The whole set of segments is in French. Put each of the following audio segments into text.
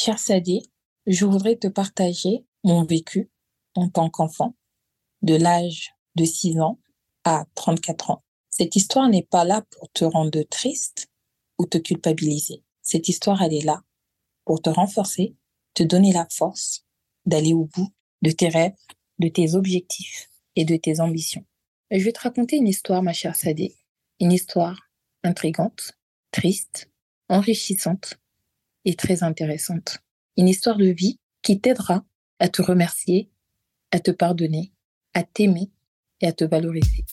Cher Sadie, je voudrais te partager mon vécu en tant qu'enfant, de l'âge de 6 ans à 34 ans. Cette histoire n'est pas là pour te rendre triste ou te culpabiliser. Cette histoire, elle est là pour te renforcer, te donner la force d'aller au bout de tes rêves, de tes objectifs et de tes ambitions. Je vais te raconter une histoire, ma chère Sadie, une histoire intrigante, triste, enrichissante et très intéressante. Une histoire de vie qui t'aidera à te remercier, à te pardonner, à t'aimer et à te valoriser.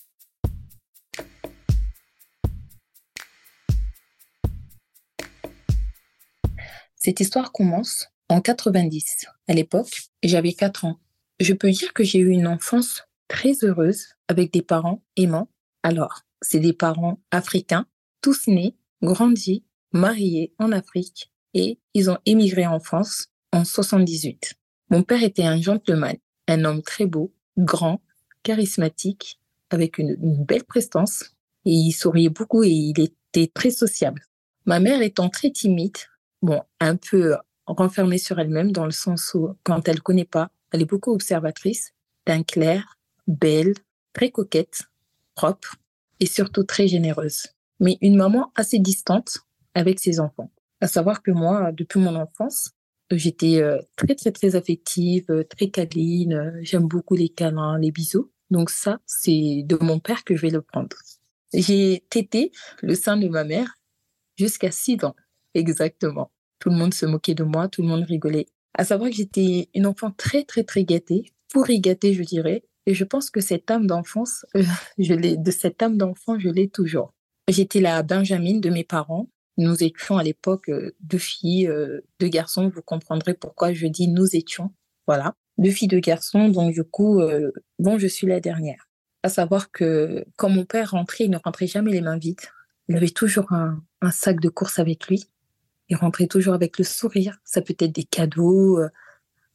Cette histoire commence en 90. À l'époque, j'avais 4 ans. Je peux dire que j'ai eu une enfance très heureuse avec des parents aimants. Alors, c'est des parents africains, tous nés, grandis, mariés en Afrique et ils ont émigré en France en 78. Mon père était un gentleman, un homme très beau, grand, charismatique, avec une, belle prestance et il souriait beaucoup et il était très sociable. Ma mère étant très timide, bon, un peu renfermée sur elle-même dans le sens où quand elle connaît pas, elle est beaucoup observatrice, d'un clair, belle, très coquette, propre et surtout très généreuse. Mais une maman assez distante avec ses enfants. À savoir que moi, depuis mon enfance, j'étais euh, très, très, très affective, euh, très câline. Euh, j'aime beaucoup les câlins, les bisous. Donc ça, c'est de mon père que je vais le prendre. J'ai tété le sein de ma mère jusqu'à 6 ans, exactement. Tout le monde se moquait de moi, tout le monde rigolait. À savoir que j'étais une enfant très, très, très gâtée, pourri gâtée, je dirais. Et je pense que cette âme d'enfance, je l'ai, de cette âme d'enfant, je l'ai toujours. J'étais la Benjamin de mes parents. Nous étions à l'époque euh, deux filles, euh, deux garçons. Vous comprendrez pourquoi je dis nous étions. Voilà, deux filles, deux garçons. Donc du coup, euh, bon, je suis la dernière. À savoir que quand mon père rentrait, il ne rentrait jamais les mains vides. Il avait toujours un, sac de course avec lui. Il rentrait toujours avec le sourire. Ça peut être des cadeaux.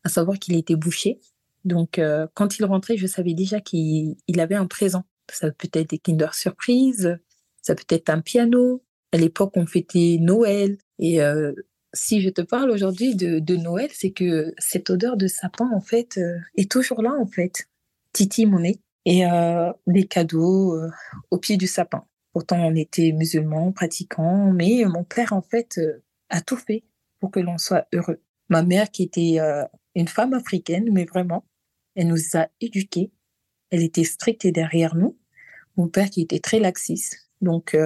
à savoir qu'il était bouché. Donc quand il rentrait, je savais déjà qu'il avait un présent. Ça peut être des Kinder Surprise, ça peut être un piano, à l'époque, on fêtait Noël. Et euh, si je te parle aujourd'hui de, de, Noël, c'est que cette odeur de sapin, en fait, euh, est toujours là, en fait. Titi, mon nez. Et euh, les cadeaux euh, au pied du sapin. Pourtant, on était musulmans, pratiquants, mais mon père, en fait, euh, a tout fait pour que l'on soit heureux. Ma mère, qui était une femme africaine, mais vraiment, elle nous a éduqués. Elle était stricte et derrière nous. Mon père, qui était très laxiste. Donc,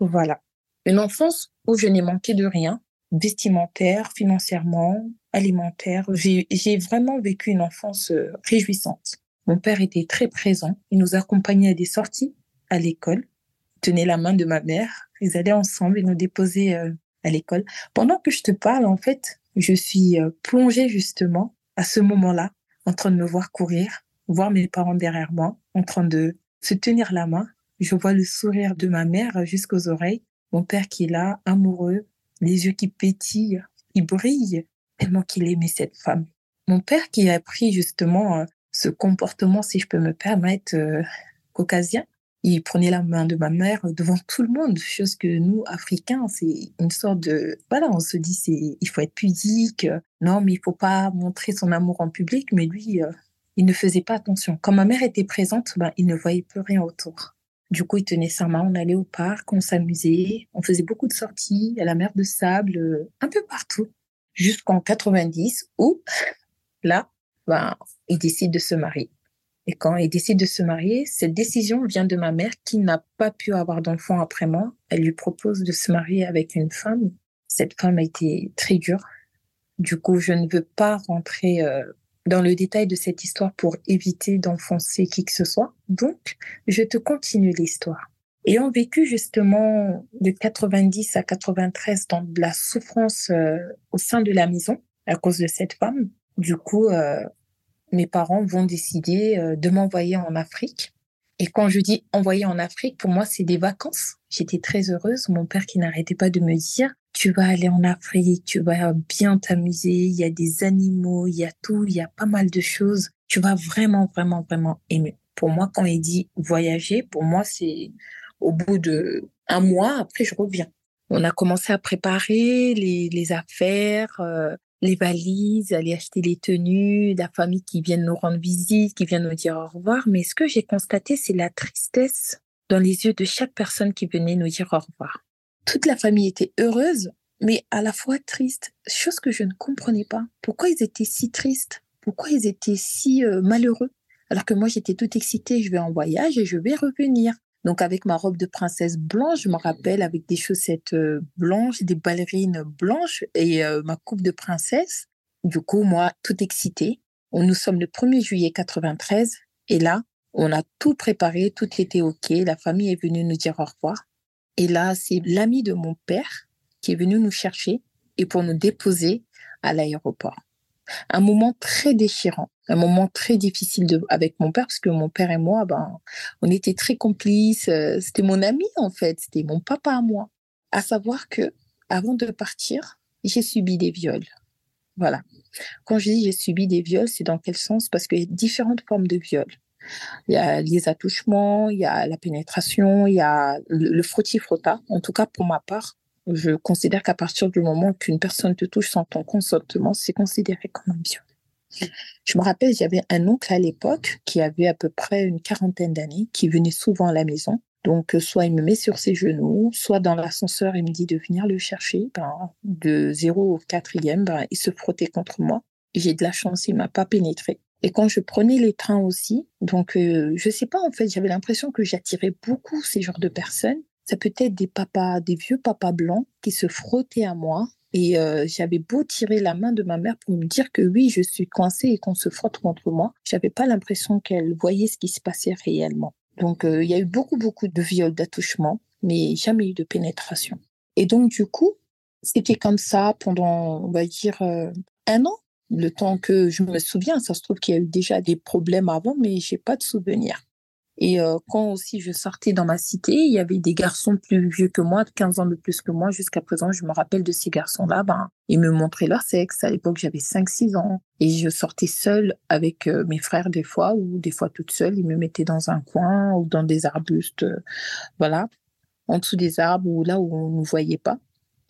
voilà. Une enfance où je n'ai manqué de rien, vestimentaire, financièrement, alimentaire. J'ai vraiment vécu une enfance euh, réjouissante. Mon père était très présent. Il nous accompagnait à des sorties à l'école. tenait la main de ma mère. Ils allaient ensemble et nous déposaient euh, à l'école. Pendant que je te parle, en fait, je suis euh, plongée justement à ce moment-là, en train de me voir courir, voir mes parents derrière moi, en train de se tenir la main. Je vois le sourire de ma mère jusqu'aux oreilles mon père qui est là, amoureux, les yeux qui pétillent, il brille tellement qu'il aimait cette femme. Mon père qui a pris justement euh, ce comportement, si je peux me permettre, euh, caucasien, il prenait la main de ma mère devant tout le monde, chose que nous, Africains, c'est une sorte de... Voilà, on se dit, c'est il faut être pudique, non, mais il faut pas montrer son amour en public, mais lui, euh, il ne faisait pas attention. Quand ma mère était présente, ben, il ne voyait plus rien autour. Du coup, il tenait sa main, on allait au parc, on s'amusait, on faisait beaucoup de sorties à la mer de sable, euh, un peu partout, jusqu'en 90 où, là, ben, il décide de se marier. Et quand il décide de se marier, cette décision vient de ma mère qui n'a pas pu avoir d'enfant après moi. Elle lui propose de se marier avec une femme. Cette femme a été très dure. Du coup, je ne veux pas rentrer euh, dans le détail de cette histoire pour éviter d'enfoncer qui que ce soit. Donc, je te continue l'histoire. Ayant vécu justement de 90 à 93 dans de la souffrance euh, au sein de la maison à cause de cette femme, du coup, euh, mes parents vont décider euh, de m'envoyer en Afrique. Et quand je dis envoyer en Afrique, pour moi, c'est des vacances. J'étais très heureuse. Mon père qui n'arrêtait pas de me dire, tu vas aller en Afrique, tu vas bien t'amuser, il y a des animaux, il y a tout, il y a pas mal de choses. Tu vas vraiment, vraiment, vraiment aimer. Pour moi, quand il dit voyager, pour moi, c'est au bout de un mois, après, je reviens. On a commencé à préparer les, affaires, euh, les valises, aller acheter les tenues, la famille qui vient nous rendre visite, qui vient nous dire au revoir. Mais ce que j'ai constaté, c'est la tristesse dans les yeux de chaque personne qui venait nous dire au revoir. Toute la famille était heureuse, mais à la fois triste. Chose que je ne comprenais pas. Pourquoi ils étaient si tristes? Pourquoi ils étaient si euh, malheureux? Alors que moi, j'étais toute excitée. Je vais en voyage et je vais revenir. Donc avec ma robe de princesse blanche, je me rappelle avec des chaussettes euh, blanches, des ballerines blanches et euh, ma coupe de princesse. Du coup, moi, tout excitée. Nous sommes le 1er juillet 93 et là, on a tout préparé, tout était OK. La famille est venue nous dire au revoir. Et là, c'est l'ami de mon père qui est venu nous chercher et pour nous déposer à l'aéroport. Un moment très déchirant un moment très difficile avec mon père parce que mon père et moi, ben, on était très complices. Euh, c'était mon ami en fait, c'était mon papa à moi. À savoir que avant de partir, j'ai subi des viols. Voilà. Quand je dis j'ai subi des viols, c'est dans quel sens? Parce qu'il y a différentes formes de viols. Il y a les attouchements, il y a la pénétration, il y a le, frotti-frotta. En tout cas, pour ma part, je considère qu'à partir du moment qu'une personne te touche sans ton consentement, c'est considéré comme un viol. Je me rappelle, j'avais un oncle à l'époque qui avait à peu près une quarantaine d'années, qui venait souvent à la maison. Donc, euh, soit il me met sur ses genoux, soit dans l'ascenseur, il me dit de venir le chercher. Ben, de 0 au quatrième, ben, il se frottait contre moi. J'ai de la chance, il m'a pas pénétré. Et quand je prenais les trains aussi, donc euh, je sais pas en fait, j'avais l'impression que j'attirais beaucoup ces genres de personnes. Ça peut être des papas, des vieux papas blancs qui se frottaient à moi et euh, j'avais beau tirer la main de ma mère pour me dire que oui, je suis coincée et qu'on se frotte contre moi, j'avais pas l'impression qu'elle voyait ce qui se passait réellement. Donc euh, il y a eu beaucoup beaucoup de viols, d'attouchements, mais jamais eu de pénétration. Et donc du coup, c'était comme ça pendant, on va dire, euh, un an, le temps que je me souviens. Ça se trouve qu'il y a eu déjà des problèmes avant, mais j'ai pas de souvenirs. Et euh, quand aussi je sortais dans ma cité, il y avait des garçons plus vieux que moi, de 15 ans de plus que moi. Jusqu'à présent, je me rappelle de ces garçons-là. Ben, ils me montraient leur sexe. À l'époque, j'avais 5-6 ans. Et je sortais seule avec euh, mes frères des fois, ou des fois toute seule. Ils me mettaient dans un coin ou dans des arbustes, euh, voilà, en dessous des arbres ou là où on ne voyait pas.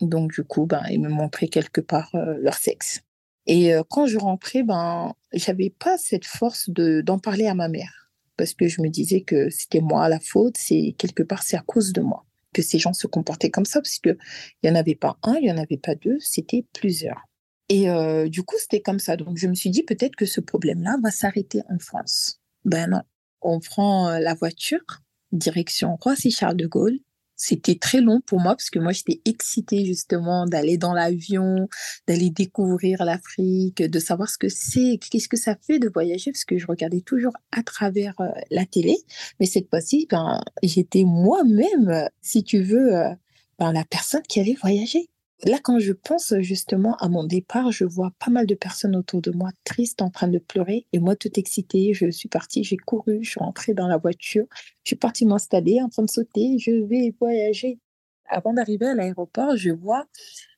Donc, du coup, ben, ils me montraient quelque part leur sexe. Et quand je rentrais, ben, j'avais pas cette force de d'en parler à ma mère parce que je me disais que c'était moi la faute, c'est quelque part c'est à cause de moi que ces gens se comportaient comme ça, parce qu'il n'y en avait pas un, il n'y en avait pas deux, c'était plusieurs. Et euh, du coup, c'était comme ça. Donc, je me suis dit peut-être que ce problème-là va s'arrêter en France. Ben non, on prend euh, la voiture, direction Roissy-Charles de Gaulle, c'était très long pour moi parce que moi j'étais excitée justement d'aller dans l'avion, d'aller découvrir l'Afrique, de savoir ce que c'est, qu'est-ce que ça fait de voyager parce que je regardais toujours à travers euh, la télé, mais cette fois-ci ben j'étais moi-même si tu veux euh, ben, la personne qui allait voyager. Là, quand je pense justement à mon départ, je vois pas mal de personnes autour de moi tristes en train de pleurer. Et moi, toute excitée, je suis partie, j'ai couru, je suis rentrée dans la voiture, je suis partie m'installer en train de sauter, je vais voyager. Avant d'arriver à l'aéroport, je vois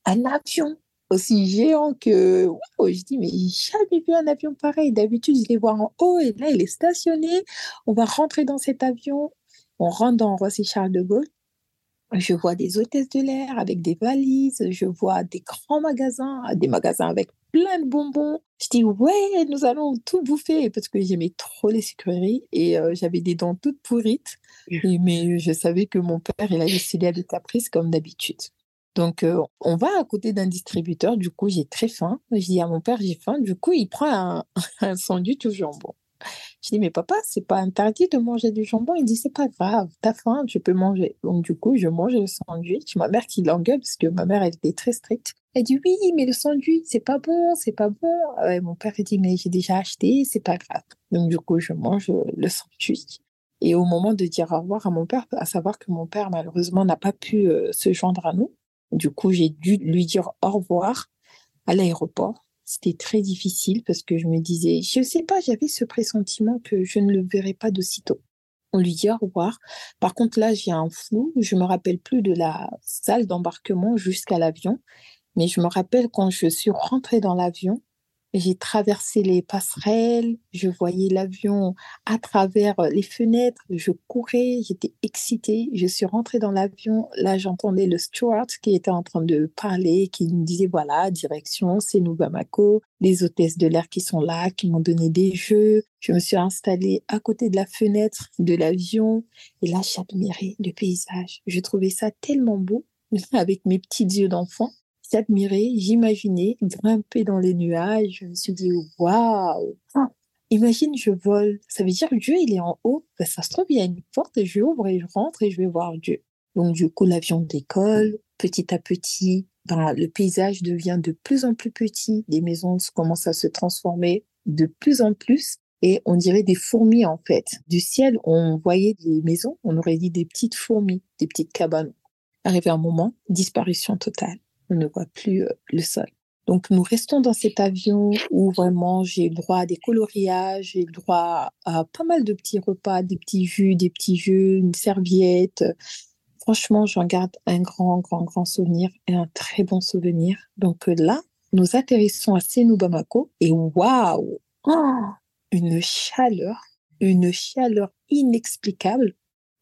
un avion aussi géant que je dis mais j'ai jamais vu un avion pareil. D'habitude je les vois en haut et là il est stationné. On va rentrer dans cet avion. On rentre dans Roissy Charles de Gaulle je vois des hôtesses de l'air avec des valises, je vois des grands magasins, des magasins avec plein de bonbons. Je dis ouais, nous allons tout bouffer parce que j'aimais trop les sucreries et euh, j'avais des dents toutes pourrites. mais je savais que mon père, il a décidé à des caprices comme d'habitude. Donc, euh, on va à côté d'un distributeur. Du coup, j'ai très faim. Je dis à mon père, j'ai faim. Du coup, il prend un, un sandwich au jambon. Je dis, mais papa, c'est pas interdit de manger du jambon. Il dit, c'est pas grave, t'as faim, tu peux manger. Donc, du coup, je mange le sandwich. Ma mère qui l'engueule, parce que ma mère, elle était très stricte. Elle dit, oui, mais le sandwich, c'est pas bon, c'est pas bon. mon père, dit, mais j'ai déjà acheté, c'est pas grave. Donc, du coup, je mange le sandwich. Et au moment de dire au revoir à mon père, à savoir que mon père, malheureusement, n'a pas pu euh, se joindre à nous. Du coup, j'ai dû lui dire au revoir à l'aéroport. C'était très difficile parce que je me disais, je ne sais pas, j'avais ce pressentiment que je ne le verrais pas d'aussitôt. On lui dit au revoir. Par contre, là, j'ai un flou. Je me rappelle plus de la salle d'embarquement jusqu'à l'avion. Mais je me rappelle quand je suis rentrée dans l'avion, j'ai traversé les passerelles, je voyais l'avion à travers les fenêtres, je courais, j'étais excitée. Je suis rentrée dans l'avion, là j'entendais le steward qui était en train de parler, qui me disait voilà, direction, c'est nous Bamako, les hôtesses de l'air qui sont là, qui m'ont donné des jeux. Je me suis installée à côté de la fenêtre de l'avion et là j'admirais le paysage. Je trouvais ça tellement beau avec mes petits yeux d'enfant j'admirais, j'imaginais grimper dans les nuages. Je me suis dit, waouh! Imagine, je vole. Ça veut dire Dieu, il est en haut. Ben, ça se trouve, il y a une porte, et j'ouvre et je rentre et je vais voir Dieu. Donc, du coup, l'avion décolle. Petit à petit, ben, le paysage devient de plus en plus petit. Les maisons commencent à se transformer de plus en plus. Et on dirait des fourmis, en fait. Du ciel, on voyait des maisons, on aurait dit des petites fourmis, des petites cabanes. Arrivé un moment, disparition totale on ne voit plus euh, le sol. Donc nous restons dans cet avion où vraiment j'ai le droit à des coloriages, j'ai le droit à pas mal de petits repas, des petits jus, des petits jeux, une serviette. Franchement, j'en garde un grand, grand, grand souvenir et un très bon souvenir. Donc euh, là, nous atterrissons à Senou Bamako et waouh, oh, une chaleur, une chaleur inexplicable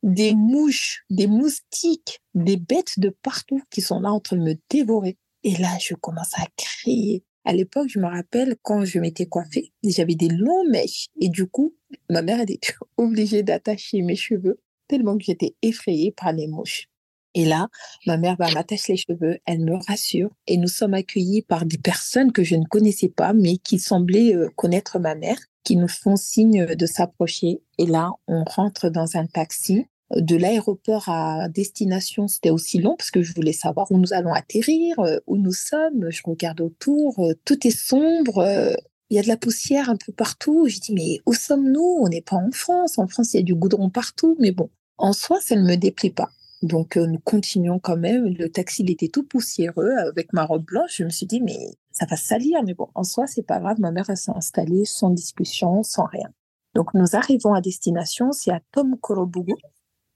des mouches, des moustiques, des bêtes de partout qui sont là en train de me dévorer. Et là, je commence à crier. À l'époque, je me rappelle quand je m'étais coiffée, j'avais des longs mèches. Et du coup, ma mère était obligée d'attacher mes cheveux tellement que j'étais effrayée par les mouches. Et là, ma mère va m'attacher les cheveux, elle me rassure et nous sommes accueillis par des personnes que je ne connaissais pas, mais qui semblaient euh, connaître ma mère, qui nous font signe de s'approcher. Et là, on rentre dans un taxi de l'aéroport à destination, c'était aussi long parce que je voulais savoir où nous allons atterrir, euh, où nous sommes. Je regarde autour, euh, tout est sombre, euh, il y a de la poussière un peu partout. Je dis, mais où sommes-nous? On n'est pas en France. En France, il y a du goudron partout. Mais bon, en soi, ça ne me déplaît pas. Donc, nous continuons quand même. Le taxi, il était tout poussiéreux avec ma robe blanche. Je me suis dit, mais ça va salir. Mais bon, en soi, c'est pas grave. Ma mère, elle s'est installée sans discussion, sans rien. Donc, nous arrivons à destination. C'est à Tom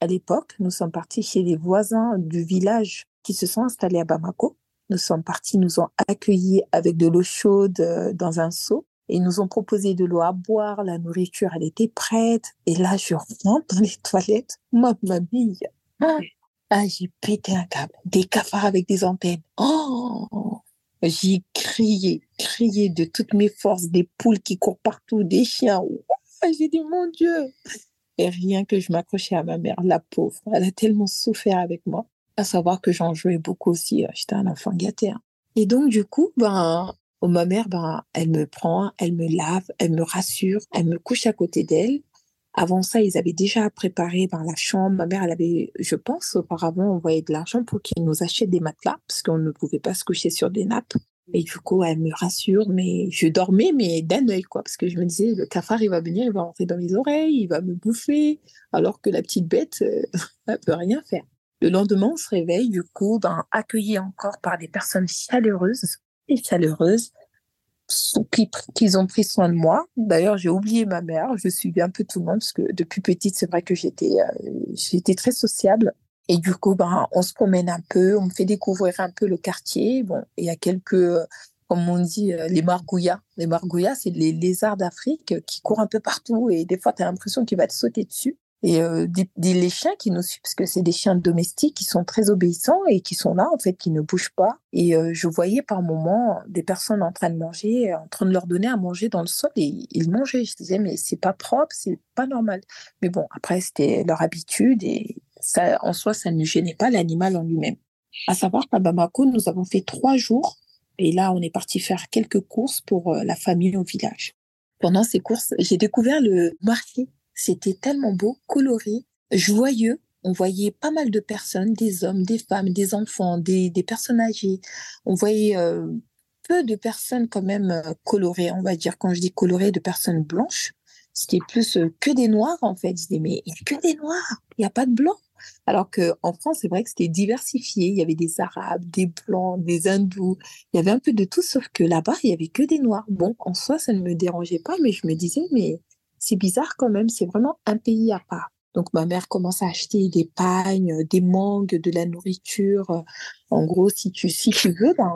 à l'époque, nous sommes partis chez les voisins du village qui se sont installés à Bamako. Nous sommes partis, nous ont accueillis avec de l'eau chaude euh, dans un seau et nous ont proposé de l'eau à boire, la nourriture, elle était prête. Et là, je rentre dans les toilettes, ma mamie. Ah, ah, j'ai pété un câble, des cafards avec des antennes. Oh, j'ai crié, crié de toutes mes forces, des poules qui courent partout, des chiens. j'ai dit, mon Dieu, et rien que je m'accrochais à ma mère, la pauvre, elle a tellement souffert avec moi, à savoir que j'en jouais beaucoup aussi. Euh, j'étais un enfant gâté. Hein. Et donc, du coup, ben, oh, ma mère, ben, elle me prend, elle me lave, elle me rassure, elle me couche à côté d'elle. Avant ça, ils avaient déjà préparé ben, la chambre. Ma mère, elle avait, je pense, auparavant envoyé de l'argent pour qu'ils nous achètent des matelas, parce qu'on ne pouvait pas se coucher sur des nappes. Et du coup, elle me rassure, mais je dormais, mais d'un œil, quoi, parce que je me disais, le cafard, il va venir, il va rentrer dans mes oreilles, il va me bouffer, alors que la petite bête, euh, elle peut rien faire. Le lendemain, on se réveille, du coup, ben, encore par des personnes chaleureuses et chaleureuses, qui, qui ont pris soin de moi. D'ailleurs, j'ai oublié ma mère, je suivais un peu tout le monde, parce que depuis petite, c'est vrai que j'étais, euh, j'étais très sociable. Et du coup, ben, on se promène un peu, on me fait découvrir un peu le quartier. Bon, il y a quelques, comme on dit, euh, les margouillas. Les margouillas, c'est les lézards d'Afrique qui courent un peu partout et des fois, tu as l'impression qu'ils vont te sauter dessus. Et euh, des, les chiens qui nous suivent, parce que c'est des chiens domestiques qui sont très obéissants et qui sont là, en fait, qui ne bougent pas. Et euh, je voyais par moments des personnes en train de manger, en train de leur donner à manger dans le sol et ils mangeaient. Je disais, mais c'est pas propre, c'est pas normal. Mais bon, après, c'était leur habitude et en soi, ça ne gênait pas l'animal en lui-même. À savoir qu'à Bamako, nous avons fait trois jours et là, on est parti faire quelques courses pour euh, la famille au village. Pendant ces courses, j'ai découvert le marché. C'était tellement beau, coloré, joyeux. On voyait pas mal de personnes, des hommes, des femmes, des enfants, des, des personnes âgées. On voyait euh, peu de personnes quand même euh, colorées, on va dire, quand je dis colorées, de personnes blanches c'était plus que des noirs, en fait. Je disais, mais il n'y a que des noirs, il n'y a pas de blancs. Alors qu'en France, c'est vrai que c'était diversifié. Il y avait des Arabes, des Blancs, des Hindous. Il y avait un peu de tout, sauf que là-bas, il y avait que des Noirs. Bon, en soi, ça ne me dérangeait pas, mais je me disais, mais c'est bizarre quand même. C'est vraiment un pays à part. Donc, ma mère commence à acheter des pagnes, des mangues, de la nourriture. En gros, si tu, si tu veux, ben,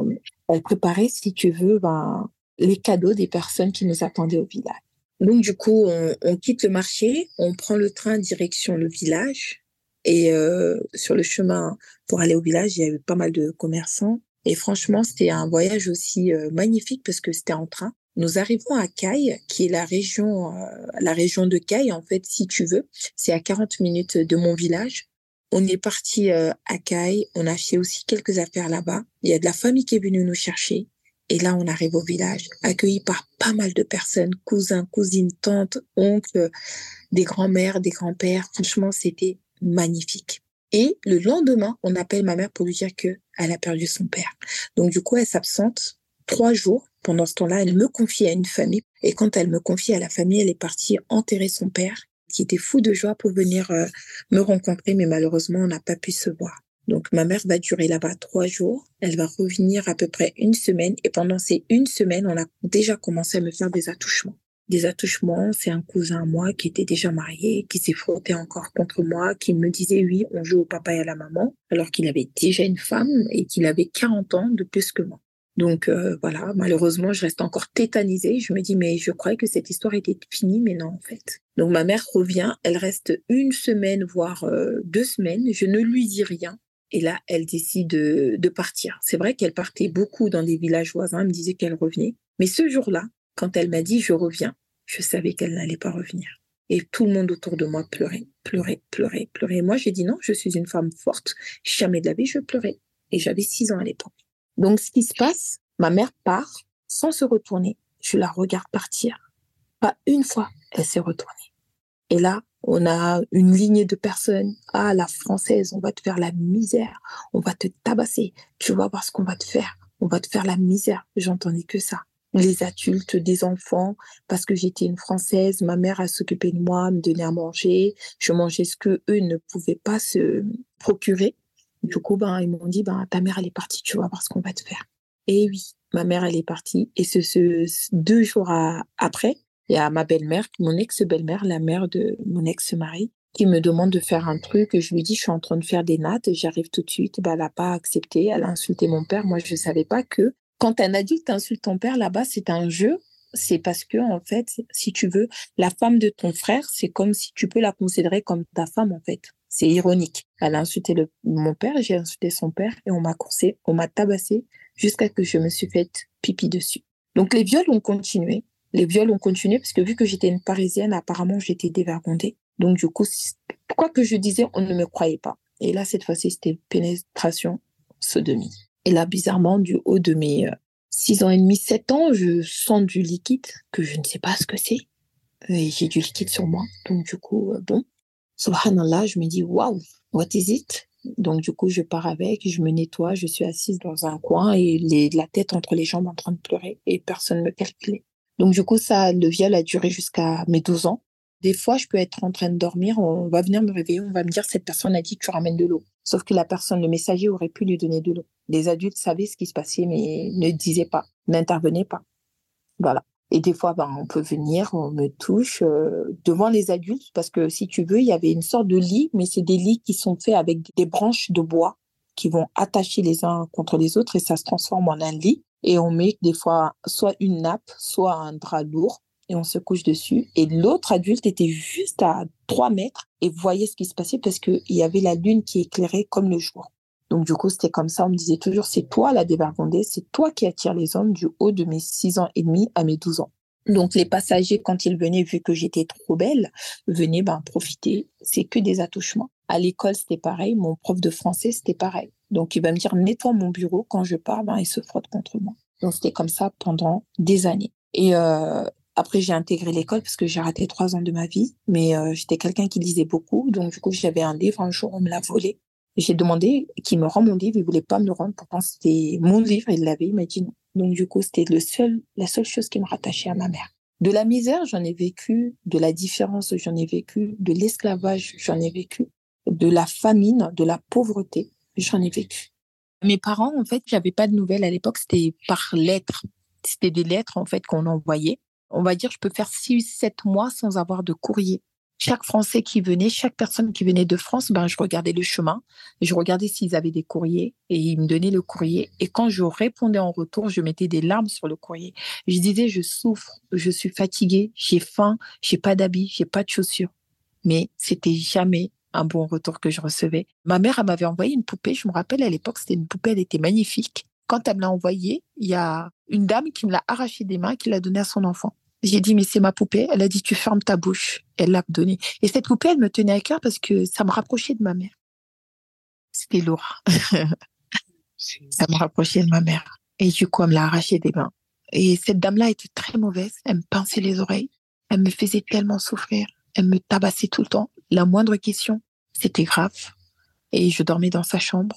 elle préparait, si tu veux, ben, les cadeaux des personnes qui nous attendaient au village. Donc, du coup, on, on quitte le marché, on prend le train direction le village. Et euh, sur le chemin pour aller au village, il y a eu pas mal de commerçants. Et franchement, c'était un voyage aussi euh, magnifique parce que c'était en train. Nous arrivons à Caille, qui est la région, euh, la région de Caille, en fait, si tu veux. C'est à 40 minutes de mon village. On est parti à Caille. On a fait aussi quelques affaires là-bas. Il y a de la famille qui est venue nous chercher. Et là, on arrive au village, accueilli par pas mal de personnes, cousins, cousines, tantes, oncles, des grands-mères, des grands-pères. Franchement, c'était magnifique. Et le lendemain, on appelle ma mère pour lui dire que elle a perdu son père. Donc du coup, elle s'absente trois jours. Pendant ce temps-là, elle me confie à une famille. Et quand elle me confie à la famille, elle est partie enterrer son père, qui était fou de joie pour venir euh, me rencontrer, mais malheureusement, on n'a pas pu se voir. Donc ma mère va durer là-bas trois jours. Elle va revenir à peu près une semaine. Et pendant ces une semaine, on a déjà commencé à me faire des attouchements des attouchements. C'est un cousin à moi qui était déjà marié, qui s'est frotté encore contre moi, qui me disait oui, on joue au papa et à la maman, alors qu'il avait déjà une femme et qu'il avait 40 ans de plus que moi. Donc euh, voilà, malheureusement, je reste encore tétanisée. Je me dis, mais je croyais que cette histoire était finie, mais non, en fait. Donc ma mère revient, elle reste une semaine, voire euh, deux semaines. Je ne lui dis rien. Et là, elle décide de, de partir. C'est vrai qu'elle partait beaucoup dans des villages voisins, elle me disait qu'elle revenait. Mais ce jour-là, quand elle m'a dit je reviens, je savais qu'elle n'allait pas revenir. Et tout le monde autour de moi pleurait, pleurait, pleurait, pleurait. Moi, j'ai dit non, je suis une femme forte. Jamais de la vie, je pleurais. Et j'avais six ans à l'époque. Donc, ce qui se passe, ma mère part sans se retourner. Je la regarde partir. Pas une fois, elle s'est retournée. Et là, on a une lignée de personnes. Ah, la française, on va te faire la misère. On va te tabasser. Tu vas voir ce qu'on va te faire. On va te faire la misère. J'entendais que ça les adultes, des enfants, parce que j'étais une Française, ma mère a s'occupé de moi, me donnait à manger, je mangeais ce que eux ne pouvaient pas se procurer. Du coup, ben, ils m'ont dit, ben, ta mère, elle est partie, tu vas voir ce qu'on va te faire. Et oui, ma mère, elle est partie. Et ce, ce deux jours après, il y a ma belle-mère, mon ex-belle-mère, la mère de mon ex-mari, qui me demande de faire un truc. Je lui dis, je suis en train de faire des nattes, j'arrive tout de suite. Ben, elle n'a pas accepté, elle a insulté mon père. Moi, je ne savais pas que quand un adulte insulte ton père là-bas, c'est un jeu. C'est parce que, en fait, si tu veux, la femme de ton frère, c'est comme si tu peux la considérer comme ta femme, en fait. C'est ironique. Elle a insulté mon père, j'ai insulté son père et on m'a coursé, on m'a tabassé jusqu'à que je me suis faite pipi dessus. Donc les viols ont continué. Les viols ont continué parce que vu que j'étais une parisienne, apparemment j'étais dévergondée. Donc du coup, quoi que je disais, on ne me croyait pas. Et là, cette fois-ci, c'était pénétration, sodomie. Et là, bizarrement, du haut de mes euh, six ans et demi, sept ans, je sens du liquide que je ne sais pas ce que c'est. Et j'ai du liquide sur moi. Donc, du coup, euh, bon, subhanallah, je me dis, waouh, what is it? Donc, du coup, je pars avec, je me nettoie, je suis assise dans un coin et la tête entre les jambes en train de pleurer et personne ne me calculait. Donc, du coup, ça, le viol a duré jusqu'à mes 12 ans. Des fois, je peux être en train de dormir, on va venir me réveiller, on va me dire, cette personne a dit que tu ramènes de l'eau. Sauf que la personne, le messager aurait pu lui donner de l'eau. Les adultes savaient ce qui se passait, mais ne disaient pas, n'intervenaient pas. Voilà. Et des fois, ben, on peut venir, on me touche euh, devant les adultes, parce que si tu veux, il y avait une sorte de lit, mais c'est des lits qui sont faits avec des branches de bois qui vont attacher les uns contre les autres et ça se transforme en un lit. Et on met des fois soit une nappe, soit un drap lourd et on se couche dessus. Et l'autre adulte était juste à 3 mètres et voyait ce qui se passait parce qu'il y avait la lune qui éclairait comme le jour. Donc du coup, c'était comme ça, on me disait toujours, c'est toi la dévergondée, c'est toi qui attires les hommes du haut de mes 6 ans et demi à mes 12 ans. Donc les passagers, quand ils venaient, vu que j'étais trop belle, venaient ben, profiter. C'est que des attouchements. À l'école, c'était pareil. Mon prof de français, c'était pareil. Donc il va me dire, nettoie mon bureau. Quand je pars, ben, il se frotte contre moi. Donc c'était comme ça pendant des années. Et euh, après, j'ai intégré l'école parce que j'ai raté trois ans de ma vie, mais euh, j'étais quelqu'un qui lisait beaucoup. Donc, du coup, j'avais un livre. Un jour, on me l'a volé. J'ai demandé qu'il me rend mon livre. Il voulait pas me le rendre. Pourtant, c'était mon livre. Il l'avait. Il m'a dit non. Donc, du coup, c'était le seul, la seule chose qui me rattachait à ma mère. De la misère, j'en ai vécu, de la différence, j'en ai vécu, de l'esclavage, j'en ai vécu, de la famine, de la pauvreté, j'en ai vécu. Mes parents, en fait, j'avais pas de nouvelles à l'époque, c'était par lettres. C'était des lettres, en fait, qu'on envoyait. On va dire, je peux faire six, sept mois sans avoir de courrier chaque Français qui venait, chaque personne qui venait de France, ben, je regardais le chemin, je regardais s'ils avaient des courriers et ils me donnaient le courrier. Et quand je répondais en retour, je mettais des larmes sur le courrier. Je disais, je souffre, je suis fatiguée, j'ai faim, j'ai pas d'habits, j'ai pas de chaussures. Mais c'était jamais un bon retour que je recevais. Ma mère, m'avait envoyé une poupée. Je me rappelle à l'époque, c'était une poupée, elle était magnifique. Quand elle me l'a envoyée, il y a une dame qui me l'a arrachée des mains, qui l'a donnée à son enfant. J'ai dit, mais c'est ma poupée. Elle a dit, tu fermes ta bouche. Elle l'a donnée. Et cette poupée, elle me tenait à cœur parce que ça me rapprochait de ma mère. C'était lourd. ça me rapprochait de ma mère. Et du coup, elle me l'a arraché des mains. Et cette dame-là était très mauvaise. Elle me pinçait les oreilles. Elle me faisait tellement souffrir. Elle me tabassait tout le temps. La moindre question, c'était grave. Et je dormais dans sa chambre.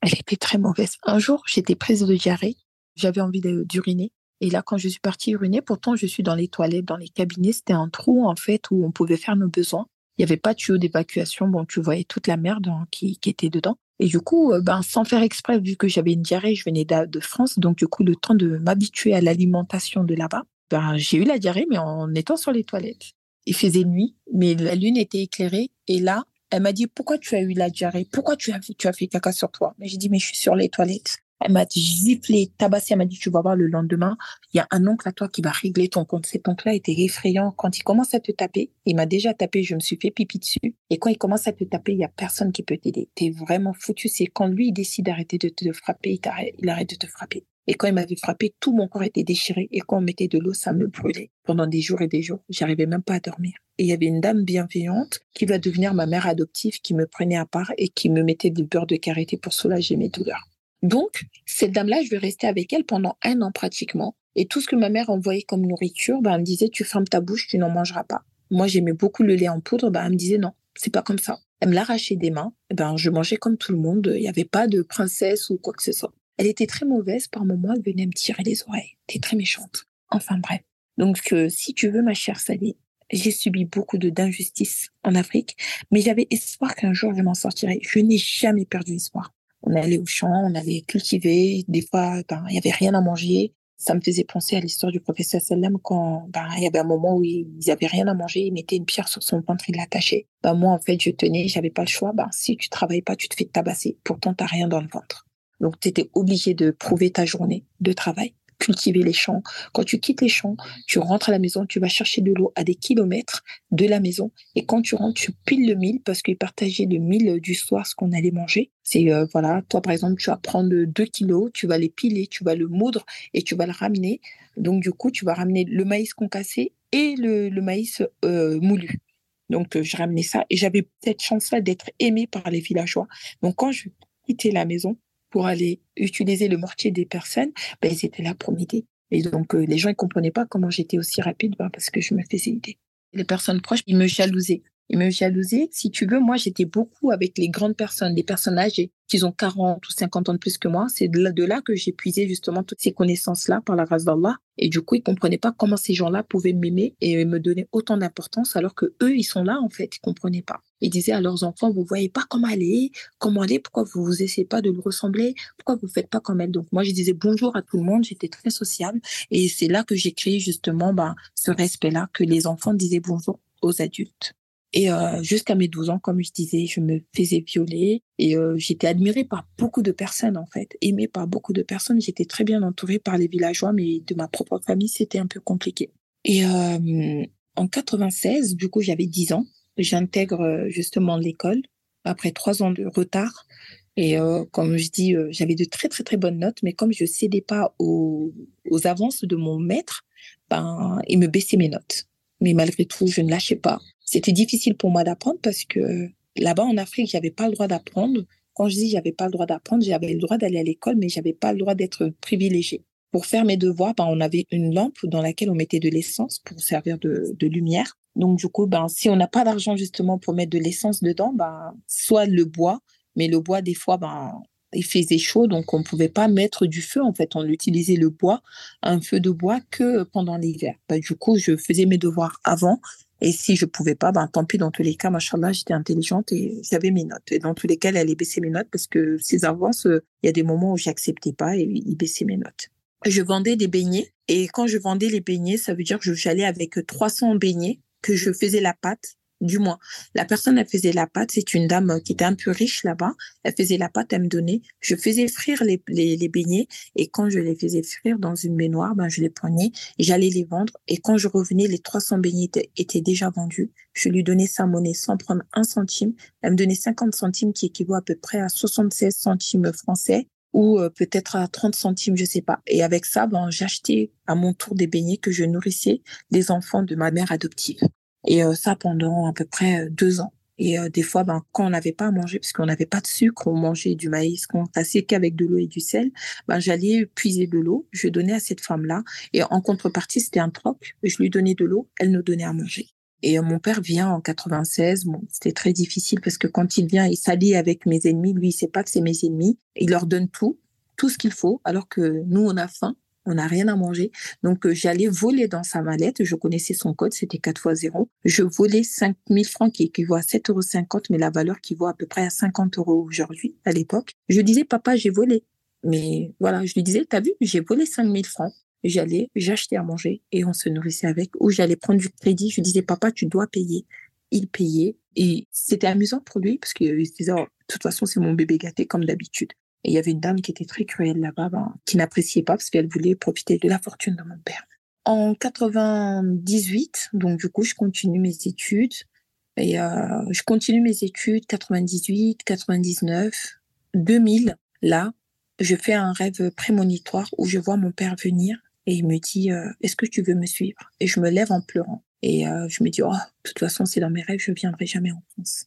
Elle était très mauvaise. Un jour, j'étais prise de diarrhée. J'avais envie d'uriner. Et là, quand je suis partie uriner, pourtant, je suis dans les toilettes, dans les cabinets. C'était un trou, en fait, où on pouvait faire nos besoins. Il n'y avait pas de tuyau d'évacuation. Bon, tu voyais toute la merde hein, qui, était dedans. Et du coup, euh, ben, sans faire exprès, vu que j'avais une diarrhée, je venais de, France. Donc, du coup, le temps de m'habituer à l'alimentation de là-bas, ben, j'ai eu la diarrhée, mais en étant sur les toilettes. Il faisait nuit, mais la lune était éclairée. Et là, elle m'a dit, pourquoi tu as eu la diarrhée? Pourquoi tu as, tu as fait caca sur toi? Mais j'ai dit, mais je suis sur les toilettes. Elle m'a giflé, tabassé. Elle m'a dit, tu vas voir le lendemain, il y a un oncle à toi qui va régler ton compte. Cet oncle-là était effrayant. Quand il commence à te taper, il m'a déjà tapé, je me suis fait pipi dessus. Et quand il commence à te taper, il y a personne qui peut t'aider. T'es vraiment foutu. C'est quand lui, il décide d'arrêter de te frapper, il arrête, il arrête de te frapper. Et quand il m'avait frappé, tout mon corps était déchiré. Et quand on mettait de l'eau, ça me brûlait. Pendant des jours et des jours, j'arrivais même pas à dormir. Et il y avait une dame bienveillante qui va devenir ma mère adoptive, qui me prenait à part et qui me mettait du beurre de karité pour soulager mes douleurs. Donc, cette dame-là, je vais rester avec elle pendant un an pratiquement. Et tout ce que ma mère envoyait comme nourriture, ben, elle me disait, tu fermes ta bouche, tu n'en mangeras pas. Moi, j'aimais beaucoup le lait en poudre, ben, elle me disait, non, c'est pas comme ça. Elle me l'arrachait des mains. Ben, je mangeais comme tout le monde. Il n'y avait pas de princesse ou quoi que ce soit. Elle était très mauvaise. Par moments, elle venait me tirer les oreilles. Elle était très méchante. Enfin, bref. Donc, euh, si tu veux, ma chère Sally, j'ai subi beaucoup de d'injustices en Afrique, mais j'avais espoir qu'un jour je m'en sortirais. Je n'ai jamais perdu espoir. On allait au champ, on allait cultiver. Des fois, ben, il y avait rien à manger. Ça me faisait penser à l'histoire du professeur Sallam quand ben, il y avait un moment où ils n'avaient rien à manger, ils mettaient une pierre sur son ventre, ils l'attachaient. Ben, moi, en fait, je tenais, j'avais pas le choix. Ben, si tu travailles pas, tu te fais tabasser. Pourtant, tu n'as rien dans le ventre. Donc, tu étais obligé de prouver ta journée de travail cultiver les champs. Quand tu quittes les champs, tu rentres à la maison, tu vas chercher de l'eau à des kilomètres de la maison. Et quand tu rentres, tu piles le mille parce qu'ils partageaient le mille du soir, ce qu'on allait manger. C'est, euh, voilà, toi, par exemple, tu vas prendre deux kilos, tu vas les piler, tu vas le moudre et tu vas le ramener. Donc, du coup, tu vas ramener le maïs concassé et le, maïs euh, moulu. Donc, euh, je ramenais ça et j'avais cette chance-là d'être aimée par les villageois. Donc, quand je quittais la maison, pour aller utiliser le mortier des personnes, ben, ils étaient là pour m'aider. Et donc, les gens ne comprenaient pas comment j'étais aussi rapide ben, parce que je me faisais aider. Les personnes proches, ils me jalousaient. Ils me jalousaient. Si tu veux, moi, j'étais beaucoup avec les grandes personnes, les personnes âgées qui ont 40 ou 50 ans de plus que moi. C'est de là, que j'ai puisé justement toutes ces connaissances-là par la race d'Allah. Et du coup, ils comprenaient pas comment ces gens-là pouvaient m'aimer et me donner autant d'importance alors que eux, ils sont là, en fait. Ils comprenaient pas. Ils disaient à leurs enfants, vous voyez pas comment elle est, comment elle est, pourquoi vous vous essayez pas de le ressembler, pourquoi vous faites pas comme elle? Donc, moi, je disais bonjour à tout le monde. J'étais très sociable. Et c'est là que j'ai créé justement, ben, ce respect-là que les enfants disaient bonjour aux adultes. Et euh, jusqu'à mes 12 ans, comme je disais, je me faisais violer et euh, j'étais admirée par beaucoup de personnes en fait, aimée par beaucoup de personnes. J'étais très bien entourée par les villageois, mais de ma propre famille, c'était un peu compliqué. Et euh, en 96, du coup, j'avais 10 ans. J'intègre justement l'école après trois ans de retard. Et comme je dis, j'avais de très très très bonnes notes, mais comme je cédais pas aux, aux avances de mon maître, ben il me baissait mes notes. Mais malgré tout, je ne lâchais pas. C'était difficile pour moi d'apprendre parce que là-bas en Afrique, j'avais pas le droit d'apprendre. Quand je dis j'avais pas le droit d'apprendre, j'avais le droit d'aller à l'école, mais j'avais pas le droit d'être privilégié. Pour faire mes devoirs, ben, on avait une lampe dans laquelle on mettait de l'essence pour servir de, de lumière. Donc du coup, ben si on n'a pas d'argent justement pour mettre de l'essence dedans, ben soit le bois, mais le bois des fois, ben il faisait chaud, donc on ne pouvait pas mettre du feu. En fait, on utilisait le bois, un feu de bois que pendant l'hiver. Bah, du coup, je faisais mes devoirs avant. Et si je pouvais pas, ben, tant pis, dans tous les cas, machallah, j'étais intelligente et j'avais mes notes. Et dans tous les cas, elle allait baisser mes notes parce que ces avances, il y a des moments où j'acceptais pas et il baissait mes notes. Je vendais des beignets et quand je vendais les beignets, ça veut dire que j'allais avec 300 beignets que je faisais la pâte du moins. La personne, elle faisait la pâte. C'est une dame qui était un peu riche là-bas. Elle faisait la pâte, elle me donnait. Je faisais frire les, beignets. Et quand je les faisais frire dans une baignoire, ben, je les prenais j'allais les vendre. Et quand je revenais, les 300 beignets étaient, déjà vendus. Je lui donnais sa monnaie sans prendre un centime. Elle me donnait 50 centimes qui équivaut à peu près à 76 centimes français ou euh, peut-être à 30 centimes, je sais pas. Et avec ça, ben, j'achetais à mon tour des beignets que je nourrissais les enfants de ma mère adoptive. Et euh, ça pendant à peu près euh, deux ans. Et euh, des fois, ben, quand on n'avait pas à manger, parce qu'on n'avait pas de sucre, on mangeait du maïs qu'on passait qu'avec de l'eau et du sel, ben, j'allais puiser de l'eau, je donnais à cette femme-là. Et en contrepartie, c'était un troc. Je lui donnais de l'eau, elle nous donnait à manger. Et mon père vient en 96. Bon, c'était très difficile parce que quand il vient, il s'allie avec mes ennemis. Lui, il sait pas que c'est mes ennemis. Il leur donne tout, tout ce qu'il faut, alors que nous, on a faim on n'a rien à manger. Donc, euh, j'allais voler dans sa mallette. Je connaissais son code, c'était 4 fois 0. Je volais 5 000 francs qui équivaut à 7,50 euros, mais la valeur qui vaut à peu près à 50 euros aujourd'hui, à l'époque. Je disais, papa, j'ai volé. Mais voilà, je lui disais, t'as vu, j'ai volé 5 000 francs. J'allais, j'achetais à manger et on se nourrissait avec. Ou j'allais prendre du crédit. Je disais, papa, tu dois payer. Il payait. Et c'était amusant pour lui parce qu'il se disait, oh, de toute façon, c'est mon bébé gâté comme d'habitude. Et il y avait une dame qui était très cruelle là-bas, ben, qui n'appréciait pas parce qu'elle voulait profiter de la fortune de mon père. En 98, donc du coup, je continue mes études. Et euh, je continue mes études 98, 99, 2000. Là, je fais un rêve prémonitoire où je vois mon père venir et il me dit euh, Est-ce que tu veux me suivre? Et je me lève en pleurant. Et euh, je me dis Oh, de toute façon, c'est dans mes rêves, je viendrai jamais en France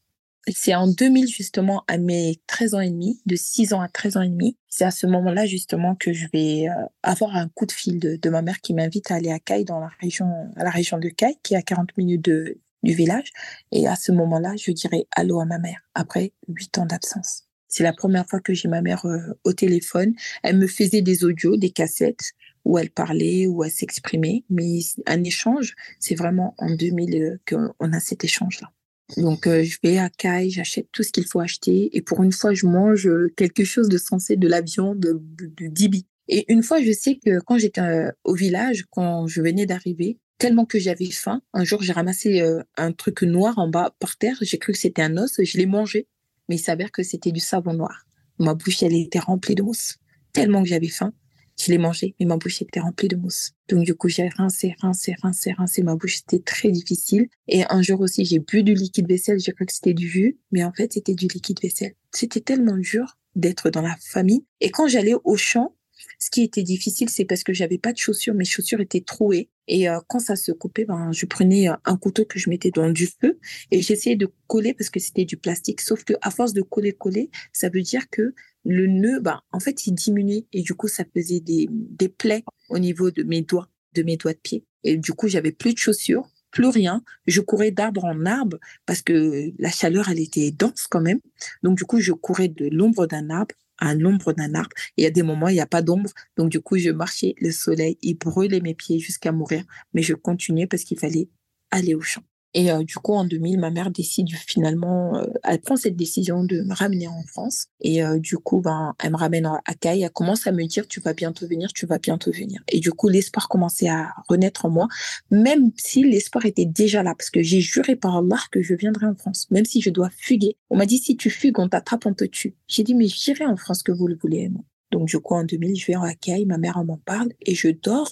c'est en 2000 justement à mes 13 ans et demi, de 6 ans à 13 ans et demi, c'est à ce moment-là justement que je vais euh, avoir un coup de fil de, ma mère qui m'invite à aller à Caille dans la région à la région de Caille qui est à 40 minutes de, du village et à ce moment-là, je dirais allô à ma mère après 8 ans d'absence. C'est la première fois que j'ai ma mère euh, au téléphone, elle me faisait des audios, des cassettes où elle parlait, où elle s'exprimait, mais un échange, c'est vraiment en 2000 euh, qu'on a cet échange-là. Donc, euh, je vais à Caille, j'achète tout ce qu'il faut acheter. Et pour une fois, je mange euh, quelque chose de sensé, de la viande, de, de dibi. Et une fois, je sais que quand j'étais euh, au village, quand je venais d'arriver, tellement que j'avais faim, un jour, j'ai ramassé un truc noir en bas par terre. J'ai cru que c'était un os. Je l'ai mangé. Mais il s'avère que c'était du savon noir. Ma bouche, elle était remplie mousse. Tellement que j'avais faim. Je l'ai mangé, mais ma bouche était remplie de mousse. Donc du coup, j'ai rincé, rincé, rincé, rincé ma bouche. C'était très difficile. Et un jour aussi, j'ai bu du liquide vaisselle. J'ai cru que c'était du jus, mais en fait, c'était du liquide vaisselle. C'était tellement dur d'être dans la famille. Et quand j'allais au champ, ce qui était difficile, c'est parce que j'avais pas de chaussures, mes chaussures étaient trouées. Et euh, quand ça se coupait, ben, je prenais euh, un couteau que je mettais dans du feu et j'essayais de coller parce que c'était du plastique. Sauf que à force de coller, coller, ça veut dire que le nœud, ben, en fait, il diminuait et du coup, ça faisait des, des plaies au niveau de mes doigts, de mes doigts de pied. Et du coup, j'avais plus de chaussures, plus rien. Je courais d'arbre en arbre parce que la chaleur, elle était dense quand même. Donc, du coup, je courais de l'ombre d'un arbre à l'ombre d'un arbre. Et à des moments, il n'y a pas d'ombre. Donc, du coup, je marchais, le soleil, il brûlait mes pieds jusqu'à mourir. Mais je continuais parce qu'il fallait aller au champ. Et euh, du coup, en 2000, ma mère décide finalement, euh, elle prend cette décision de me ramener en France. Et euh, du coup, ben, elle me ramène à Caille. Elle commence à me dire, tu vas bientôt venir, tu vas bientôt venir. Et du coup, l'espoir commençait à renaître en moi, même si l'espoir était déjà là, parce que j'ai juré par Allah que je viendrai en France, même si je dois fuguer. On m'a dit, si tu fugues, on t'attrape, on te tue. J'ai dit, mais j'irai en France que vous le voulez. Donc, du coup, en 2000, je vais en Caille, ma mère m'en parle et je dors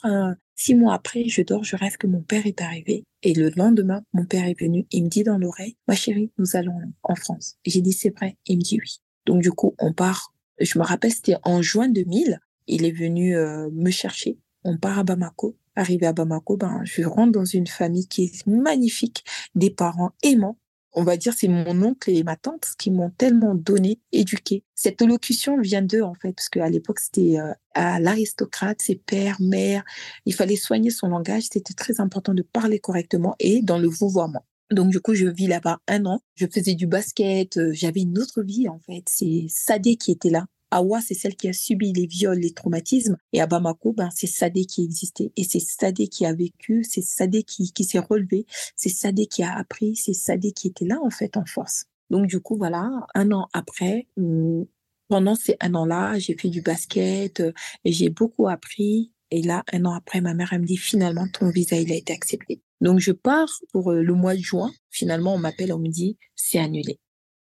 Six mois après, je dors, je rêve que mon père est arrivé. Et le lendemain, mon père est venu. Il me dit dans l'oreille, ma chérie, nous allons en France. J'ai dit, c'est vrai. Il me dit oui. Donc, du coup, on part. Je me rappelle, c'était en juin 2000. Il est venu euh, me chercher. On part à Bamako. Arrivé à Bamako, ben, je rentre dans une famille qui est magnifique, des parents aimants, on va dire, c'est mon oncle et ma tante qui m'ont tellement donné, éduqué. Cette allocution vient d'eux, en fait, parce qu'à l'époque, c'était euh, à l'aristocrate, ses pères, mères. Il fallait soigner son langage. C'était très important de parler correctement et dans le vouvoiement. Donc, du coup, je vis là-bas un an. Je faisais du basket. Euh, j'avais une autre vie, en fait. C'est Sadé qui était là Awa, c'est celle qui a subi les viols, les traumatismes. Et à Bamako, ben, c'est Sadé qui existait. Et c'est Sadé qui a vécu, c'est Sadé qui, qui s'est relevé, c'est Sadé qui a appris, c'est Sadé qui était là, en fait, en force. Donc, du coup, voilà, un an après, hum, pendant ces un an-là, j'ai fait du basket euh, et j'ai beaucoup appris. Et là, un an après, ma mère, elle me dit, finalement, ton visa, il a été accepté. Donc, je pars pour euh, le mois de juin. Finalement, on m'appelle, on me dit, c'est annulé.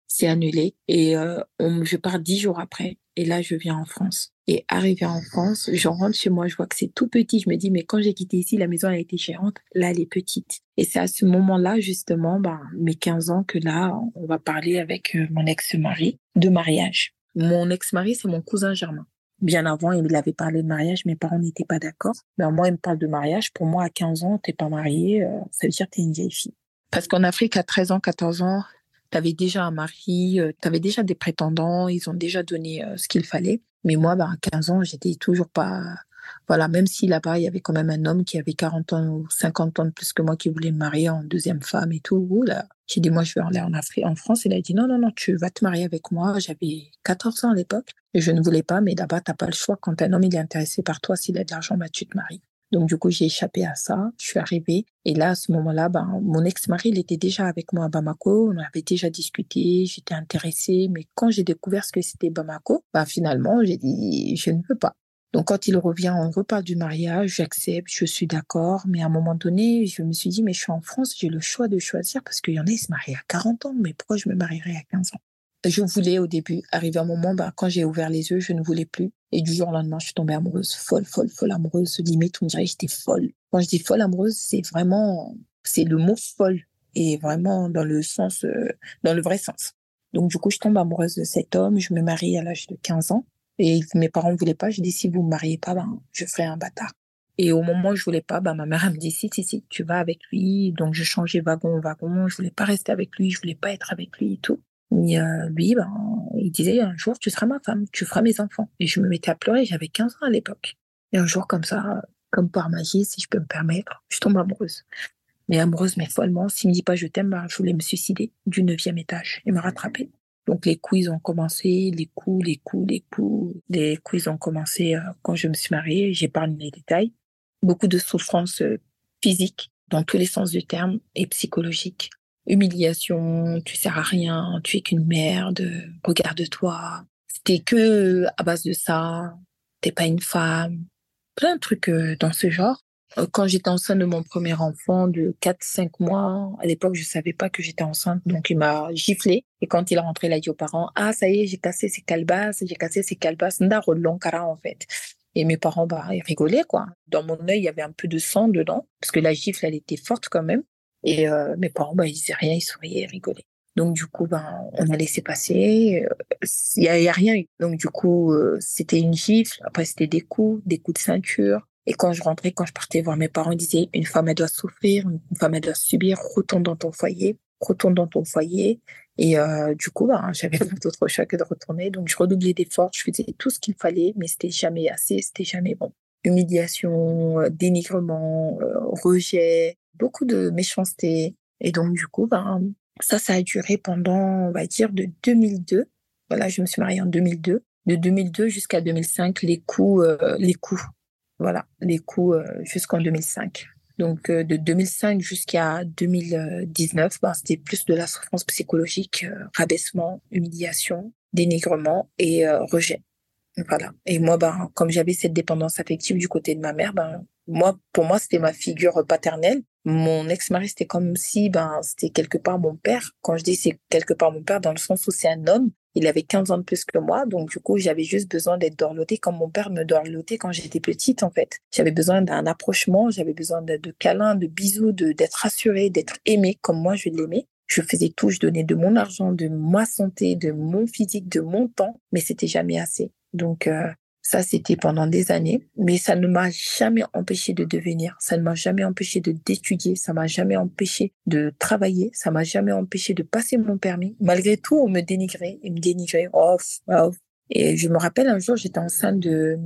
C'est annulé. Et euh, je pars dix jours après. Et là, je viens en France. Et arrivé en France, je rentre chez moi, je vois que c'est tout petit. Je me dis, mais quand j'ai quitté ici, la maison a été gérante. Là, elle est petite. Et c'est à ce moment-là, justement, ben, mes 15 ans, que là, on va parler avec euh, mon ex-mari de mariage. Mon ex-mari, c'est mon cousin germain. Bien avant, il avait parlé de mariage, mes parents n'étaient pas d'accord. Mais moi, il me parle de mariage. Pour moi, à 15 ans, t'es pas marié, euh, ça veut dire que t'es une vieille fille. Parce qu'en Afrique, à 13 ans, 14 ans, t'avais déjà un mari, euh, t'avais déjà des prétendants, ils ont déjà donné euh, ce qu'il fallait. Mais moi, bah, à 15 ans, j'étais toujours pas voilà, même si là-bas, il y avait quand même un homme qui avait 40 ans ou 50 ans de plus que moi qui voulait me marier en deuxième femme et tout. Là, j'ai dit, moi, je vais aller en Afrique, en France. Il a dit, non, non, non, tu vas te marier avec moi. J'avais 14 ans à l'époque et je ne voulais pas, mais là-bas, t'as pas le choix. Quand un homme, il est intéressé par toi, s'il a de l'argent, bah, tu te maries. Donc, du coup, j'ai échappé à ça. Je suis arrivée. Et là, à ce moment-là, ben, mon ex-mari, il était déjà avec moi à Bamako. On avait déjà discuté. J'étais intéressée. Mais quand j'ai découvert ce que c'était Bamako, ben, finalement, j'ai dit, je ne veux pas. Donc quand il revient, on reparle du mariage, j'accepte, je suis d'accord, mais à un moment donné, je me suis dit, mais je suis en France, j'ai le choix de choisir parce qu'il y en a, ils se marient à 40 ans, mais pourquoi je me marierais à 15 ans? Je voulais au début, arriver à un moment, bah, quand j'ai ouvert les yeux, je ne voulais plus. Et du jour au lendemain, je suis tombée amoureuse, folle, folle, folle amoureuse, limite, on dirait que j'étais folle. Quand je dis folle amoureuse, c'est vraiment, c'est le mot folle, et vraiment dans le sens, euh, dans le vrai sens. Donc du coup, je tombe amoureuse de cet homme, je me marie à l'âge de 15 ans. Et mes parents ne voulaient pas. Je dis, si vous ne me mariez pas, ben, je ferai un bâtard. Et au moment où je voulais pas, ben, ma mère, me dit, si, si, si, tu vas avec lui. Donc, je changeais wagon en wagon. Je voulais pas rester avec lui. Je voulais pas être avec lui et tout. Mais euh, lui, ben, il disait, un jour, tu seras ma femme. Tu feras mes enfants. Et je me mettais à pleurer. J'avais 15 ans à l'époque. Et un jour, comme ça, comme par magie, si je peux me permettre, je tombe amoureuse. Mais amoureuse, mais follement. S'il me dit pas je t'aime, ben, je voulais me suicider du neuvième étage et me rattraper. Donc les coups, ils ont commencé, les coups, les coups, les coups. Les coups, ils ont commencé euh, quand je me suis mariée. J'épargne les détails. Beaucoup de souffrances euh, physiques dans tous les sens du terme et psychologiques. Humiliation, tu sers à rien, tu es qu'une merde, regarde-toi. C'était que à base de ça, t'es pas une femme. Plein de trucs euh, dans ce genre. Euh, quand j'étais enceinte de mon premier enfant de 4-5 mois, à l'époque, je savais pas que j'étais enceinte, donc il m'a giflé. Et quand il est rentré, il a dit aux parents, ah, ça y est, j'ai cassé ses calbasses, j'ai cassé ses calbasses, long cara, en fait. Et mes parents, bah, ils rigolaient, quoi. Dans mon œil, il y avait un peu de sang dedans, parce que la gifle, elle était forte quand même. Et euh, mes parents, bah, ils disaient rien, ils souriaient, ils rigolaient. Donc du coup, ben, on a laissé passer. Il y, a, rien eu. Donc du coup, euh, c'était une gifle. Après, c'était des coups, des coups de ceinture. Et quand je rentrais, quand je partais voir mes parents, ils disaient, une femme, elle doit souffrir, une femme, elle doit subir, retourne dans ton foyer, retourne dans ton foyer. Et euh, du coup, ben, j'avais pas d'autre choix que de retourner. Donc, je redoublais d'efforts, je faisais tout ce qu'il fallait, mais c'était jamais assez, c'était jamais bon. Humiliation, euh, dénigrement, euh, rejet, beaucoup de méchanceté. Et donc, du coup, ben, ça, ça a duré pendant, on va dire, de 2002. Voilà, je me suis mariée en 2002. De 2002 jusqu'à 2005, les coups, les coups, voilà, les coups euh, jusqu'en 2005. Donc euh, de 2005 jusqu'à 2019, bah, c'était plus de la souffrance psychologique, euh, rabaissement, humiliation, dénigrement et rejet. Voilà. Et moi, ben, comme j'avais cette dépendance affective du côté de ma mère, ben, moi, pour moi, c'était ma figure paternelle. Mon ex-mari, c'était comme si, ben, c'était quelque part mon père. Quand je dis c'est quelque part mon père, dans le sens où c'est un homme, il avait 15 ans de plus que moi, donc du coup, j'avais juste besoin d'être dorlotée comme mon père me dorlotait quand j'étais petite, en fait. J'avais besoin d'un approchement, j'avais besoin de, de câlins, de bisous, de d'être rassurée, d'être aimée comme moi je l'aimais. Je faisais tout, je donnais de mon argent, de ma santé, de mon physique, de mon temps, mais c'était jamais assez. Donc, euh, ça, c'était pendant des années, mais ça ne m'a jamais empêché de devenir, ça ne m'a jamais empêché de d'étudier, ça m'a jamais empêché de travailler, ça m'a jamais empêché de passer mon permis. Malgré tout, on me dénigrait, et me dénigrait. Oh, oh. Et je me rappelle un jour, j'étais enceinte de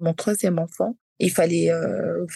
mon troisième enfant. Il fallait, euh,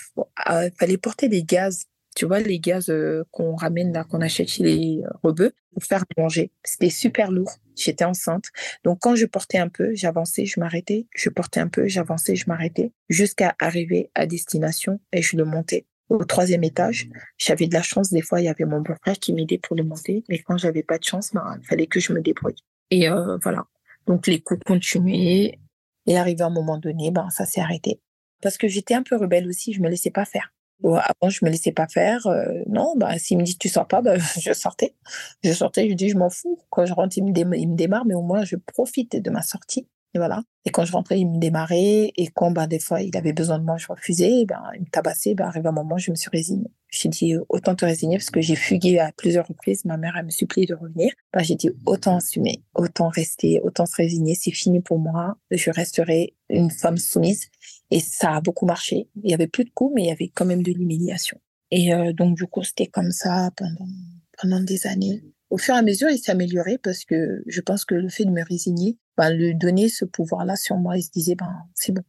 fallait porter des gaz tu vois, les gaz euh, qu'on ramène là, qu'on achète chez les rebeux pour faire manger. C'était super lourd. J'étais enceinte. Donc, quand je portais un peu, j'avançais, je m'arrêtais. Je portais un peu, j'avançais, je m'arrêtais jusqu'à arriver à destination et je le montais au troisième étage. J'avais de la chance. Des fois, il y avait mon beau-frère qui m'aidait pour le monter. Mais quand j'avais pas de chance, ben, il fallait que je me débrouille. Et euh, voilà. Donc, les coups continuaient. Et arrivé à un moment donné, ben, ça s'est arrêté. Parce que j'étais un peu rebelle aussi. Je me laissais pas faire. Avant, je me laissais pas faire. Euh, non, bah, s'il me dit tu sors pas, bah, je sortais. Je sortais, je dis je m'en fous. Quand je rentre, il me, démarre, mais au moins je profite de ma sortie. Et voilà. Et quand je rentrais, il me démarrait. Et quand, ben, des fois, il avait besoin de moi, je refusais. Ben, il me tabassait. Ben, arrivé un moment, je me suis résignée. J'ai dit, autant te résigner parce que j'ai fugué à plusieurs reprises. Ma mère, elle me supplié de revenir. Ben, j'ai dit, autant assumer, autant rester, autant se résigner. C'est fini pour moi. Je resterai une femme soumise. Et ça a beaucoup marché. Il y avait plus de coups, mais il y avait quand même de l'humiliation. Et euh, donc, du coup, c'était comme ça pendant, pendant des années. Au fur et à mesure, il s'est amélioré parce que je pense que le fait de me résigner, ben, lui donner ce pouvoir-là sur moi, il se disait, ben, c'est bon.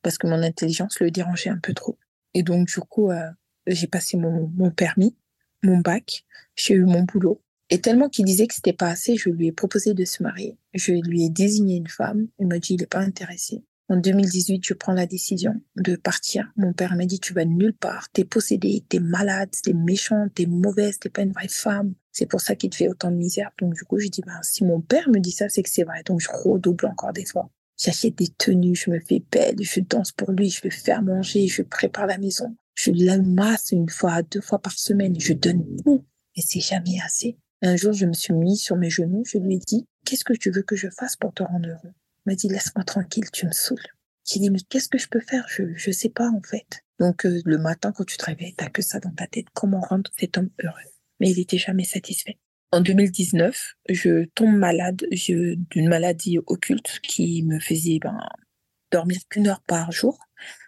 Parce que mon intelligence le dérangeait un peu trop. Et donc, du coup, euh, j'ai passé mon, permis, mon bac, j'ai eu mon boulot. Et tellement qu'il disait que c'était pas assez, je lui ai proposé de se marier. Je lui ai désigné une femme. Il m'a dit, il est pas intéressé. En 2018, je prends la décision de partir. Mon père m'a dit, tu vas nulle part. T'es possédée, t'es malade, t'es méchante, t'es mauvaise, t'es pas une vraie femme. C'est pour ça qu'il te fait autant de misère. Donc, du coup, je dis, ben, si mon père me dit ça, c'est que c'est vrai. Donc, je redouble encore des fois. J'achète des tenues, je me fais belle, je danse pour lui, je vais faire manger, je prépare la maison. Je la masse une fois, deux fois par semaine. Je donne tout. Mais c'est jamais assez. Un jour, je me suis mis sur mes genoux. Je lui ai dit, qu'est-ce que tu veux que je fasse pour te rendre heureux? m'a dit laisse-moi tranquille, tu me saoules. J'ai dit mais qu'est-ce que je peux faire? Je je sais pas en fait. Donc euh, le matin quand tu te réveilles, t'as que ça dans ta tête. Comment rendre cet homme heureux? Mais il était jamais satisfait. En 2019, je tombe malade d'une maladie occulte qui me faisait ben, dormir qu'une heure par jour.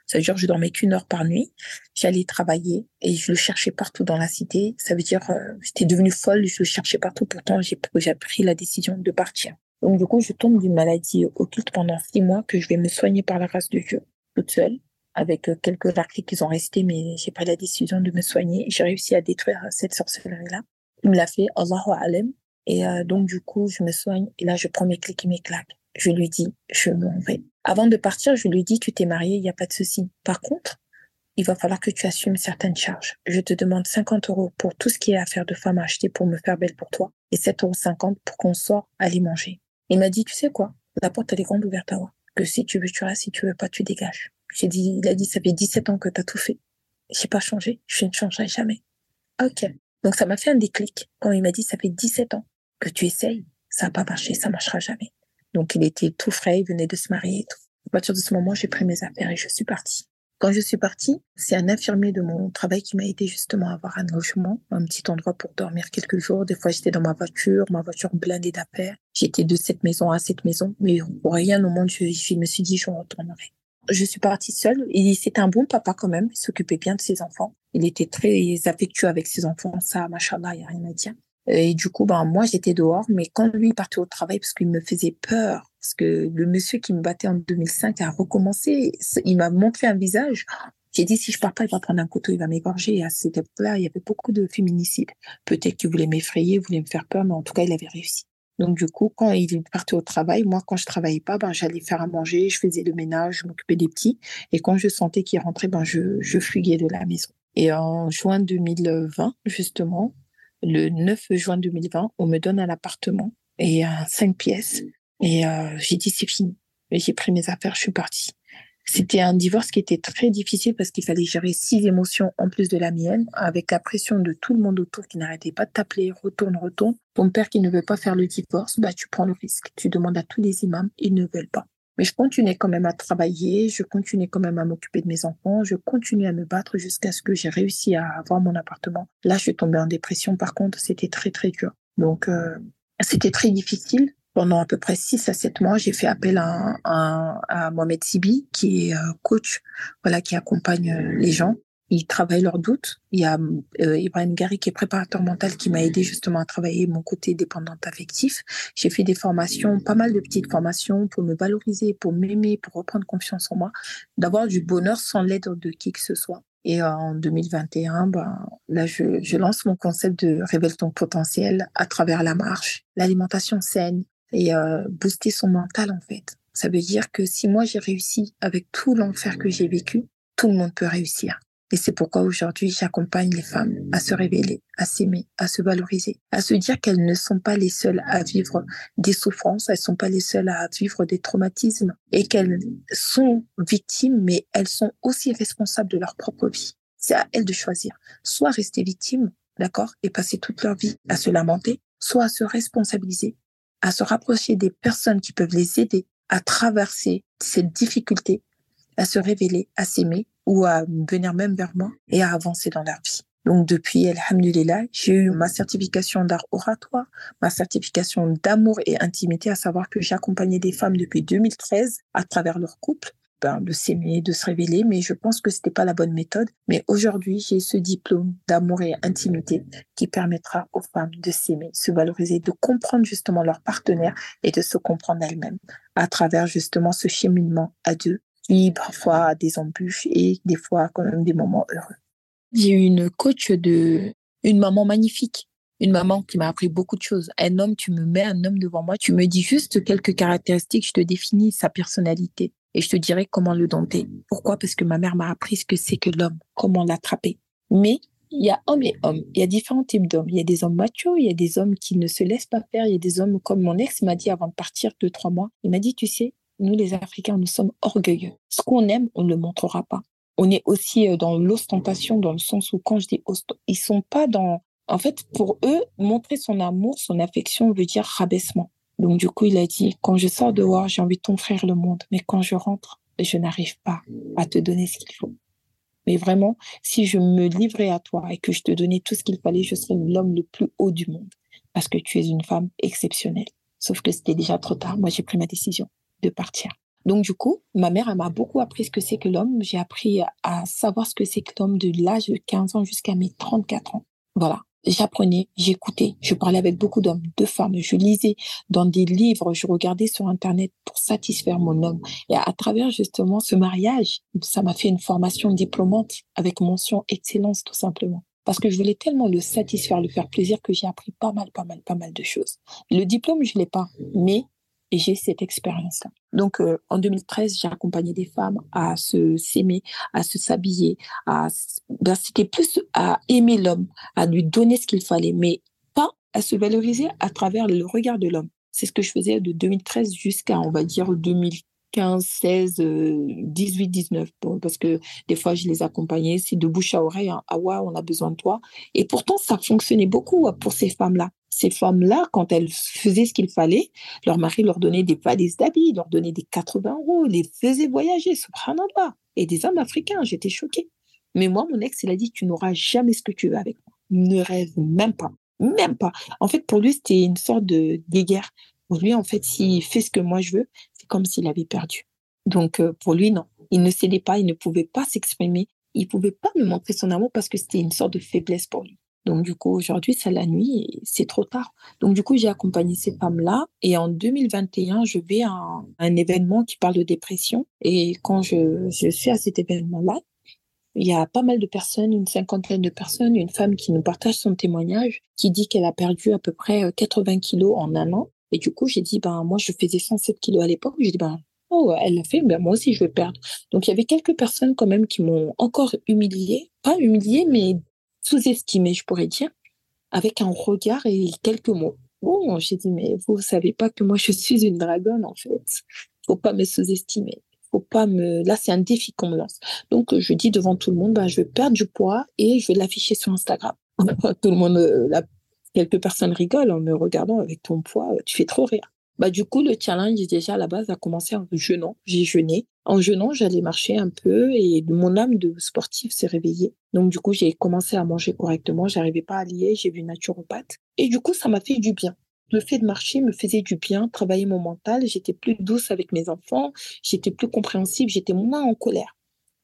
Ça veut dire que je dormais qu'une heure par nuit. J'allais travailler et je le cherchais partout dans la cité. Ça veut dire euh, j'étais devenue folle, je le cherchais partout. Pourtant, j'ai pris la décision de partir. Donc, du coup, je tombe d'une maladie occulte pendant six mois que je vais me soigner par la grâce de Dieu, toute seule, avec euh, quelques articles qui sont restés, mais j'ai pris la décision de me soigner. J'ai réussi à détruire euh, cette sorcellerie-là. Il me l'a fait, Allahu Alem. Et donc, du coup, je me soigne et là, je prends mes clics et mes claques. Je lui dis, je m'en vais. Avant de partir, je lui dis, tu t'es marié, il n'y a pas de souci. Par contre, il va falloir que tu assumes certaines charges. Je te demande 50 euros pour tout ce qui est affaire de femme à acheter pour me faire belle pour toi et 7,50 euros pour qu'on sorte aller manger. Il m'a dit, tu sais quoi, la porte, elle est grande ouverte à moi. Que si tu veux, tu restes, si tu veux pas, tu dégages. J'ai dit, il a dit, ça fait 17 ans que tu as tout fait. J'ai pas changé. Je ne changerai jamais. Ok. Donc, ça m'a fait un déclic quand il m'a dit, ça fait 17 ans que tu essayes. Ça n'a pas marché, ça marchera jamais. Donc, il était tout frais, il venait de se marier et tout. À partir de ce moment, j'ai pris mes affaires et je suis partie. Quand je suis partie, c'est un infirmier de mon travail qui m'a aidé justement à avoir un logement, un petit endroit pour dormir quelques jours. Des fois, j'étais dans ma voiture, ma voiture blindée d'affaires. J'étais de cette maison à cette maison, mais pour rien au monde, je, me suis dit, je retournerai. Je suis partie seule et c'était un bon papa quand même. Il s'occupait bien de ses enfants. Il était très affectueux avec ses enfants. Ça, machallah, il n'y a rien à dire. Et du coup, ben, moi, j'étais dehors, mais quand lui partait au travail, parce qu'il me faisait peur, parce que le monsieur qui me battait en 2005 a recommencé, il m'a montré un visage. J'ai dit, si je pars pas, il va prendre un couteau, il va m'égorger. Et à cette époque-là, il y avait beaucoup de féminicides. Peut-être qu'il voulait m'effrayer, voulait me faire peur, mais en tout cas, il avait réussi. Donc, du coup, quand il partait au travail, moi, quand je travaillais pas, ben, j'allais faire à manger, je faisais le ménage, je m'occupais des petits. Et quand je sentais qu'il rentrait, ben, je, je fuguais de la maison. Et en juin 2020, justement, le 9 juin 2020, on me donne un appartement et un cinq pièces. Et euh, j'ai dit, c'est fini. J'ai pris mes affaires, je suis partie. C'était un divorce qui était très difficile parce qu'il fallait gérer six émotions en plus de la mienne, avec la pression de tout le monde autour qui n'arrêtait pas de t'appeler, retourne, retourne. Ton père qui ne veut pas faire le divorce, bah, tu prends le risque. Tu demandes à tous les imams, ils ne veulent pas. Mais je continuais quand même à travailler, je continuais quand même à m'occuper de mes enfants, je continuais à me battre jusqu'à ce que j'ai réussi à avoir mon appartement. Là, je suis tombée en dépression. Par contre, c'était très, très dur. Donc, euh, c'était très difficile. Pendant à peu près 6 à 7 mois, j'ai fait appel à, à, à Mohamed Sibi, qui est euh, coach, voilà, qui accompagne euh, les gens ils travaillent leurs doutes. Il y a euh, Ibrahim Gary qui est préparateur mental qui m'a aidé justement à travailler mon côté dépendante affectif. J'ai fait des formations, pas mal de petites formations pour me valoriser, pour m'aimer, pour reprendre confiance en moi, d'avoir du bonheur sans l'aide de qui que ce soit. Et en 2021, ben, là, je, lance mon concept de révèle ton potentiel à travers la marche, l'alimentation saine et euh, booster son mental, en fait. Ça veut dire que si moi j'ai réussi avec tout l'enfer que j'ai vécu, tout le monde peut réussir. Et c'est pourquoi aujourd'hui j'accompagne les femmes à se révéler, à s'aimer, à se valoriser, à se dire qu'elles ne sont pas les seules à vivre des souffrances, elles ne sont pas les seules à vivre des traumatismes et qu'elles sont victimes, mais elles sont aussi responsables de leur propre vie. C'est à elles de choisir. Soit rester victimes, d'accord, et passer toute leur vie à se lamenter, soit à se responsabiliser, à se rapprocher des personnes qui peuvent les aider à traverser cette difficulté, à se révéler, à s'aimer ou à venir même vers moi et à avancer dans leur vie. Donc depuis, alhamdulillah, j'ai eu ma certification d'art oratoire, ma certification d'amour et intimité, à savoir que j'ai accompagné des femmes depuis 2013 à travers leur couple, ben, de s'aimer, de se révéler, mais je pense que c'était pas la bonne méthode. Mais aujourd'hui, j'ai ce diplôme d'amour et intimité qui permettra aux femmes de s'aimer, se valoriser, de comprendre justement leur partenaire et de se comprendre elles-mêmes à travers justement ce cheminement à deux qui parfois des embûches et des fois quand même des moments heureux. J'ai eu une coach de, une maman magnifique, une maman qui m'a appris beaucoup de choses. Un homme, tu me mets un homme devant moi, tu me dis juste quelques caractéristiques, je te définis sa personnalité et je te dirai comment le dompter. Pourquoi? Parce que ma mère m'a appris ce que c'est que l'homme, comment l'attraper. Mais il y a hommes et hommes. Il y a différents types d'hommes. Il y a des hommes machos, il y a des hommes qui ne se laissent pas faire. Il y a des hommes comme mon ex m'a dit avant de partir deux, trois mois. Il m'a dit, tu sais, nous les Africains, nous sommes orgueilleux. Ce qu'on aime, on ne le montrera pas. On est aussi euh, dans l'ostentation, dans le sens où quand je dis ils sont pas dans... En fait, pour eux, montrer son amour, son affection veut dire rabaissement. Donc du coup, il a dit, quand je sors dehors, j'ai envie de t'offrir le monde, mais quand je rentre, je n'arrive pas à te donner ce qu'il faut. Mais vraiment, si je me livrais à toi et que je te donnais tout ce qu'il fallait, je serais l'homme le plus haut du monde, parce que tu es une femme exceptionnelle. Sauf que c'était déjà trop tard. Moi, j'ai pris ma décision partir. Donc du coup, ma mère elle m'a beaucoup appris ce que c'est que l'homme. J'ai appris à savoir ce que c'est que l'homme de l'âge de 15 ans jusqu'à mes 34 ans. Voilà. J'apprenais, j'écoutais, je parlais avec beaucoup d'hommes, de femmes, je lisais dans des livres, je regardais sur Internet pour satisfaire mon homme. Et à travers justement ce mariage, ça m'a fait une formation diplômante avec mention excellence tout simplement parce que je voulais tellement le satisfaire, le faire plaisir que j'ai appris pas mal, pas mal, pas mal de choses. Le diplôme, je l'ai pas, mais et j'ai cette expérience-là. Donc, euh, en 2013, j'ai accompagné des femmes à se s'aimer, à se s'habiller, à ben, c'était plus à aimer l'homme, à lui donner ce qu'il fallait, mais pas à se valoriser à travers le regard de l'homme. C'est ce que je faisais de 2013 jusqu'à, on va dire, 2015, 16, 18, 19. parce que des fois, je les accompagnais, c'est de bouche à oreille, hein, ah ouais, on a besoin de toi. Et pourtant, ça fonctionnait beaucoup hein, pour ces femmes-là ces femmes-là, quand elles faisaient ce qu'il fallait, leur mari leur donnait des valises d'habits, leur donnait des 80 euros, les faisait voyager, subhanallah. Et des hommes africains, j'étais choquée. Mais moi, mon ex, il a dit, tu n'auras jamais ce que tu veux avec moi. Ne rêve même pas. Même pas. En fait, pour lui, c'était une sorte de guerre. Pour lui, en fait, s'il fait ce que moi je veux, c'est comme s'il avait perdu. Donc, euh, pour lui, non. Il ne cédait pas, il ne pouvait pas s'exprimer. Il pouvait pas me montrer son amour parce que c'était une sorte de faiblesse pour lui. Donc, du coup, aujourd'hui, c'est la nuit et c'est trop tard. Donc, du coup, j'ai accompagné ces femmes-là. Et en 2021, je vais à un, événement qui parle de dépression. Et quand je, je suis à cet événement-là, il y a pas mal de personnes, une cinquantaine de personnes, une femme qui nous partage son témoignage, qui dit qu'elle a perdu à peu près 80 euh, kilos en un an. Et du coup, j'ai dit, ben, moi, je faisais 107 kilos à l'époque. J'ai dit, ben, oh, elle l'a fait, ben, moi aussi, je vais perdre. Donc, il y avait quelques personnes quand même qui m'ont encore humiliée. Pas humiliée, mais sous-estimé, je pourrais dire, avec un regard et quelques mots. Bon, j'ai dit, mais vous savez pas que moi, je suis une dragonne, en fait. Faut pas me sous-estimer. Faut pas me, là, c'est un défi qu'on me lance. Donc, je dis devant tout le monde, bah, je vais perdre du poids et je vais l'afficher sur Instagram. tout le monde, euh, quelques personnes rigolent en me regardant avec ton poids, tu fais trop rire. Bah, du coup, le challenge, déjà, à la base, a commencé en jeûnant. J'ai jeûné. En jeûnant, j'allais marcher un peu et mon âme de sportif s'est réveillée. Donc, du coup, j'ai commencé à manger correctement. J'arrivais pas à lier. J'ai vu naturopathe. Et du coup, ça m'a fait du bien. Le fait de marcher me faisait du bien, travailler mon mental. J'étais plus douce avec mes enfants. J'étais plus compréhensible. J'étais moins en colère.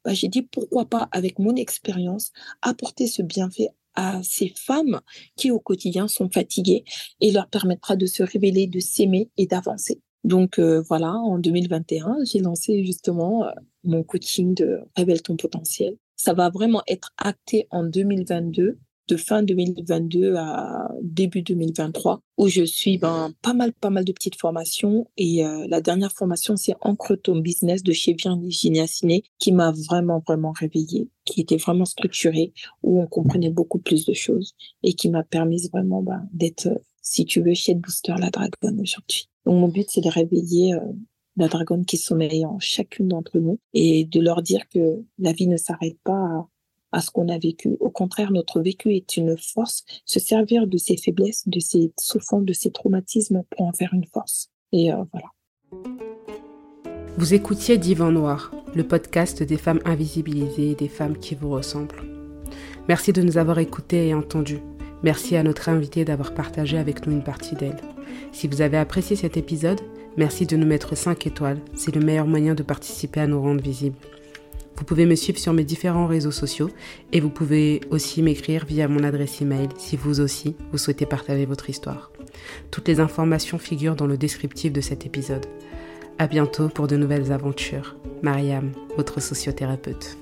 Bah, j'ai dit pourquoi pas, avec mon expérience, apporter ce bienfait à ces femmes qui au quotidien sont fatiguées et leur permettra de se révéler, de s'aimer et d'avancer. Donc euh, voilà, en 2021, j'ai lancé justement euh, mon coaching de Révèle ton potentiel. ça va vraiment être acté en 2022 de fin 2022 à début 2023 où je suis ben, pas mal pas mal de petites formations et euh, la dernière formation c'est Encre ton business de chez Virginia Ciné qui m'a vraiment vraiment réveillée qui était vraiment structurée où on comprenait beaucoup plus de choses et qui m'a permis vraiment ben, d'être si tu veux chez Booster la dragonne aujourd'hui. Donc mon but c'est de réveiller euh, la dragonne qui sommeille en chacune d'entre nous et de leur dire que la vie ne s'arrête pas à ce qu'on a vécu. Au contraire, notre vécu est une force. Se servir de ses faiblesses, de ses souffrances, de ses traumatismes pour en faire une force. Et euh, voilà. Vous écoutiez Divan Noir, le podcast des femmes invisibilisées et des femmes qui vous ressemblent. Merci de nous avoir écoutés et entendus. Merci à notre invitée d'avoir partagé avec nous une partie d'elle. Si vous avez apprécié cet épisode, merci de nous mettre 5 étoiles. C'est le meilleur moyen de participer à nous rendre visibles. Vous pouvez me suivre sur mes différents réseaux sociaux et vous pouvez aussi m'écrire via mon adresse email si vous aussi vous souhaitez partager votre histoire. Toutes les informations figurent dans le descriptif de cet épisode. À bientôt pour de nouvelles aventures. Mariam, votre sociothérapeute.